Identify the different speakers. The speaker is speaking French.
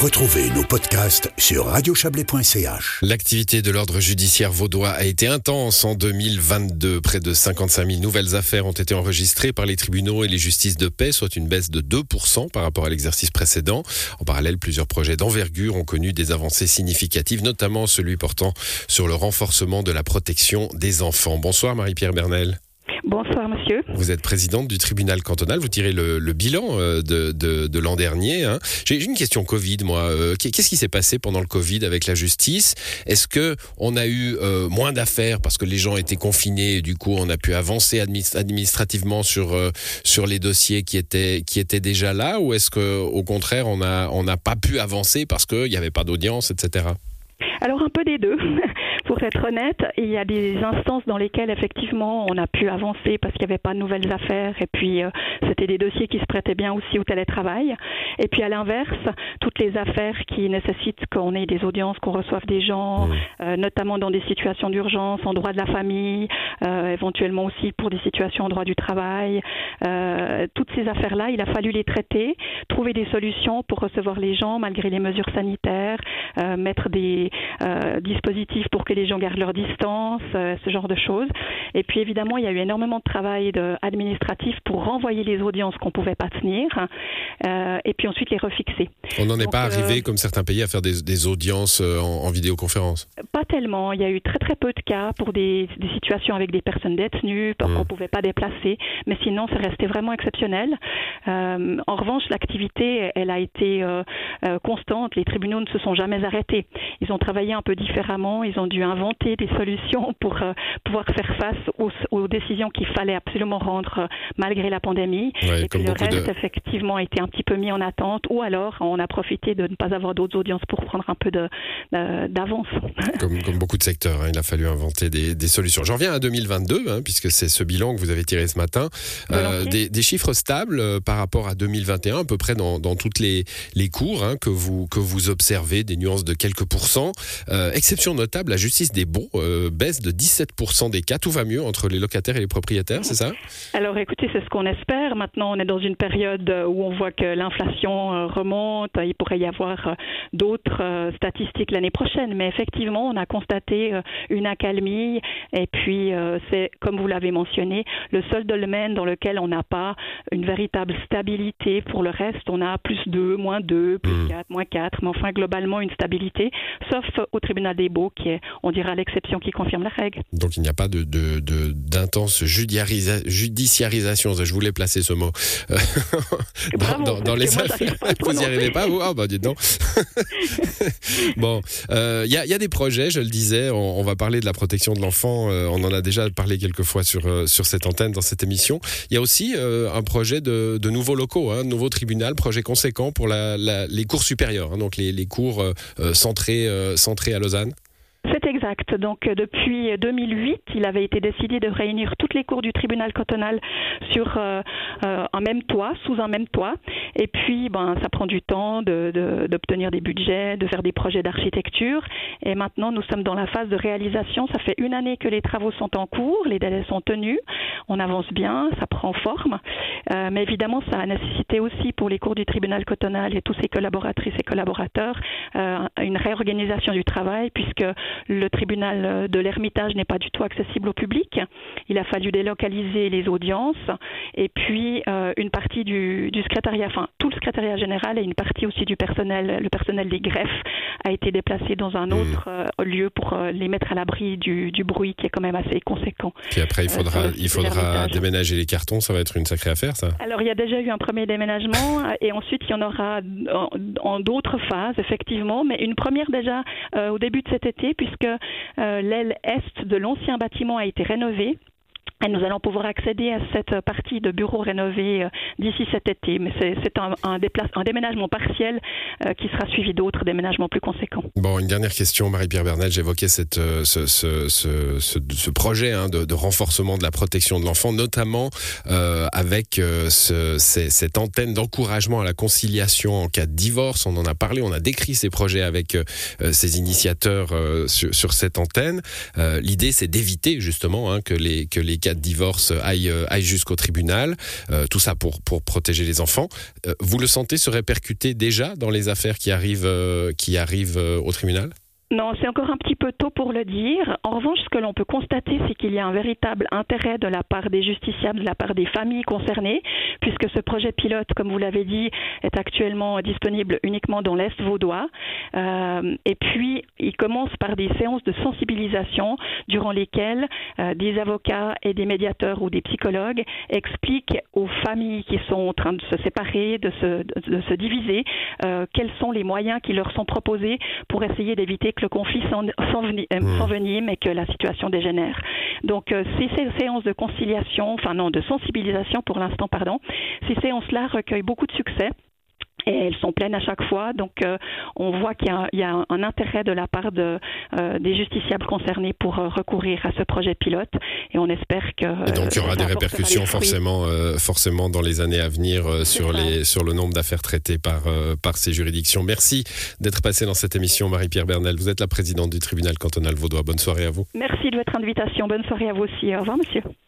Speaker 1: Retrouvez nos podcasts sur radiochablais.ch.
Speaker 2: L'activité de l'ordre judiciaire vaudois a été intense en 2022. Près de 55 000 nouvelles affaires ont été enregistrées par les tribunaux et les justices de paix, soit une baisse de 2% par rapport à l'exercice précédent. En parallèle, plusieurs projets d'envergure ont connu des avancées significatives, notamment celui portant sur le renforcement de la protection des enfants. Bonsoir Marie-Pierre Bernel.
Speaker 3: Bonsoir, monsieur.
Speaker 2: Vous êtes présidente du tribunal cantonal. Vous tirez le, bilan euh, de, l'an dernier. Hein. J'ai une question Covid, moi. Euh, qu'est-ce qui s'est passé pendant le Covid avec la justice? Est-ce que on a eu euh, moins d'affaires parce que les gens étaient confinés et du coup on a pu avancer administrativement sur sur les dossiers qui étaient qui étaient déjà là? Ou est-ce que au contraire on a on n'a pas pu avancer parce qu'il n'y avait pas d'audience, etc.
Speaker 3: Alors un peu des deux. pour être honnête, il y a des instances dans lesquelles effectivement on a pu avancer parce qu'il n'y avait pas de nouvelles affaires et puis euh, c'était des dossiers qui se prêtaient bien aussi au télétravail. Et puis à l'inverse, toutes les affaires qui nécessitent qu'on ait des audiences, qu'on reçoive des gens, mmh. euh, notamment dans des situations d'urgence, en droit de la famille, euh, éventuellement aussi pour des situations en droit du travail, toutes ces affaires-là, il a fallu les traiter, trouver des solutions pour recevoir les gens malgré les mesures sanitaires, mettre des dispositifs pour que les les gens gardent leur distance, euh, ce genre de choses. Et puis évidemment, il y a eu énormément de travail de, administratif pour renvoyer les audiences qu'on ne pouvait pas tenir, euh, et puis ensuite les refixer.
Speaker 2: On n'en est pas arrivé, euh, comme certains pays, à faire des, audiences en, vidéoconférence
Speaker 3: Pas tellement. Il y a eu très très peu de cas pour des, situations avec des personnes détenues, mmh. qu'on ne pouvait pas déplacer, mais sinon, ça restait vraiment exceptionnel. en revanche, l'activité, elle a été constante. Les tribunaux ne se sont jamais arrêtés. Ils ont travaillé un peu différemment. Ils ont dû inventer des solutions pour euh, pouvoir faire face aux, décisions qu'il fallait absolument rendre euh, malgré la pandémie. et puis le reste, effectivement, a été un petit peu mis en attente, ou alors on a profité de ne pas avoir d'autres audiences pour prendre un peu d'avance.
Speaker 2: Comme, beaucoup de secteurs, hein, il a fallu inventer des, solutions. J'en reviens à 2022, hein, puisque c'est ce bilan que vous avez tiré ce matin. Euh, des, chiffres stables par rapport à 2021, à peu près dans, dans toutes les, les cours hein, que, vous, que vous observez, des nuances de quelques pourcents. exception notable, la justice des baux euh, baisse de 17% des cas. Tout va mieux entre les locataires et les propriétaires, c'est ça?
Speaker 3: Alors écoutez, c'est ce qu'on espère. Maintenant, on est dans une période où on voit que l'inflation euh, remonte. Il pourrait y avoir euh, d'autres statistiques l'année prochaine. Mais effectivement, on a constaté une accalmie. Et puis, c'est, comme vous l'avez mentionné, le seul domaine dans lequel on n'a pas une véritable stabilité. Pour le reste, on a plus 2, moins 2, plus 4, hmm. moins 4. Mais enfin, globalement, une stabilité. Sauf au tribunal des baux qui est on dira l'exception qui confirme la règle.
Speaker 2: Donc il n'y a pas de, d'intense judiciarisation, je voulais placer ce mot,
Speaker 3: euh,
Speaker 2: dans, les affaires. Vous n'y arrivez pas, vous? Ah, bah dites donc. bon, euh, il y, a, des projets, je le disais, on, va parler de la protection de l'enfant, euh, on en a déjà parlé quelques fois sur, sur cette antenne, dans cette émission. Il y a aussi un projet de, nouveaux locaux, un hein, nouveau tribunal, projet conséquent pour les cours supérieurs, hein, donc les, les cours centrés, centrés à Lausanne.
Speaker 3: Exact. Donc euh, depuis 2008, il avait été décidé de réunir toutes les cours du tribunal cantonal sur euh, euh, un même toit, sous un même toit. Et puis, ben, ça prend du temps d'obtenir des budgets, de faire des projets d'architecture. Et maintenant, nous sommes dans la phase de réalisation. Ça fait une année que les travaux sont en cours, les délais sont tenus, on avance bien, ça prend forme. mais évidemment, ça a nécessité aussi pour les cours du tribunal cantonal et tous ses collaboratrices et collaborateurs une réorganisation du travail puisque le tribunal de l'Ermitage n'est pas du tout accessible au public. Il a fallu délocaliser les audiences et puis euh, une partie du, secrétariat, enfin tout le secrétariat général et une partie aussi du personnel, le personnel des greffes a été déplacé dans un hmm. autre euh, lieu pour euh, les mettre à l'abri du, bruit qui est quand même assez conséquent.
Speaker 2: Puis après, il faudra, il faudra déménager les cartons, ça va être une sacrée affaire, ça
Speaker 3: Alors, il y a déjà eu un premier déménagement et ensuite, il y en aura en, d'autres phases, effectivement, mais une première déjà au début de cet été, puisque euh, l'aile est de l'ancien bâtiment a été rénovée et nous allons pouvoir accéder à cette partie de bureaux rénovés euh, d'ici cet été. Mais c'est un, un, un, déménagement partiel euh, qui sera suivi d'autres déménagements plus conséquents.
Speaker 2: Bon, une dernière question, Marie-Pierre Bernal. J'évoquais euh, ce, projet hein, de, renforcement de la protection de l'enfant, notamment avec cette antenne d'encouragement à la conciliation en cas de divorce. On en a parlé, on a décrit ces projets avec ces initiateurs sur, sur, cette antenne. L'idée, c'est d'éviter justement hein, que, les, que les cas de divorce aille, aille jusqu'au tribunal. tout ça pour, pour protéger les enfants. vous le sentez se répercuter déjà dans les affaires qui arrivent, qui arrivent au tribunal?
Speaker 3: Non, c'est encore un petit peu tôt pour le dire. En revanche, ce que l'on peut constater, c'est qu'il y a un véritable intérêt de la part des justiciables, de la part des familles concernées, puisque ce projet pilote, comme vous l'avez dit, est actuellement disponible uniquement dans l'Est vaudois. Euh, et puis, il commence par des séances de sensibilisation durant lesquelles euh, des avocats et des médiateurs ou des psychologues expliquent aux familles qui sont en train de se séparer, de se, diviser, euh, quels sont les moyens qui leur sont proposés pour essayer d'éviter le conflit s'envenime et que la situation dégénère. Donc euh, ces, séances de conciliation, enfin non, de sensibilisation pour l'instant, pardon, ces séances-là recueillent beaucoup de succès et elles sont pleines à chaque fois. Donc, euh, on voit qu'il y, a un, intérêt de la part de, euh, des justiciables concernés pour euh, recourir à ce projet pilote. Et on espère que.
Speaker 2: Et donc, il y aura des répercussions forcément, forcément dans les années à venir sur, les, sur le nombre d'affaires traitées par, par ces juridictions. Merci d'être passé dans cette émission, Marie-Pierre Bernal. Vous êtes la présidente du tribunal cantonal vaudois. Bonne soirée à vous.
Speaker 3: Merci de votre invitation. Bonne soirée à vous aussi. Au revoir, monsieur.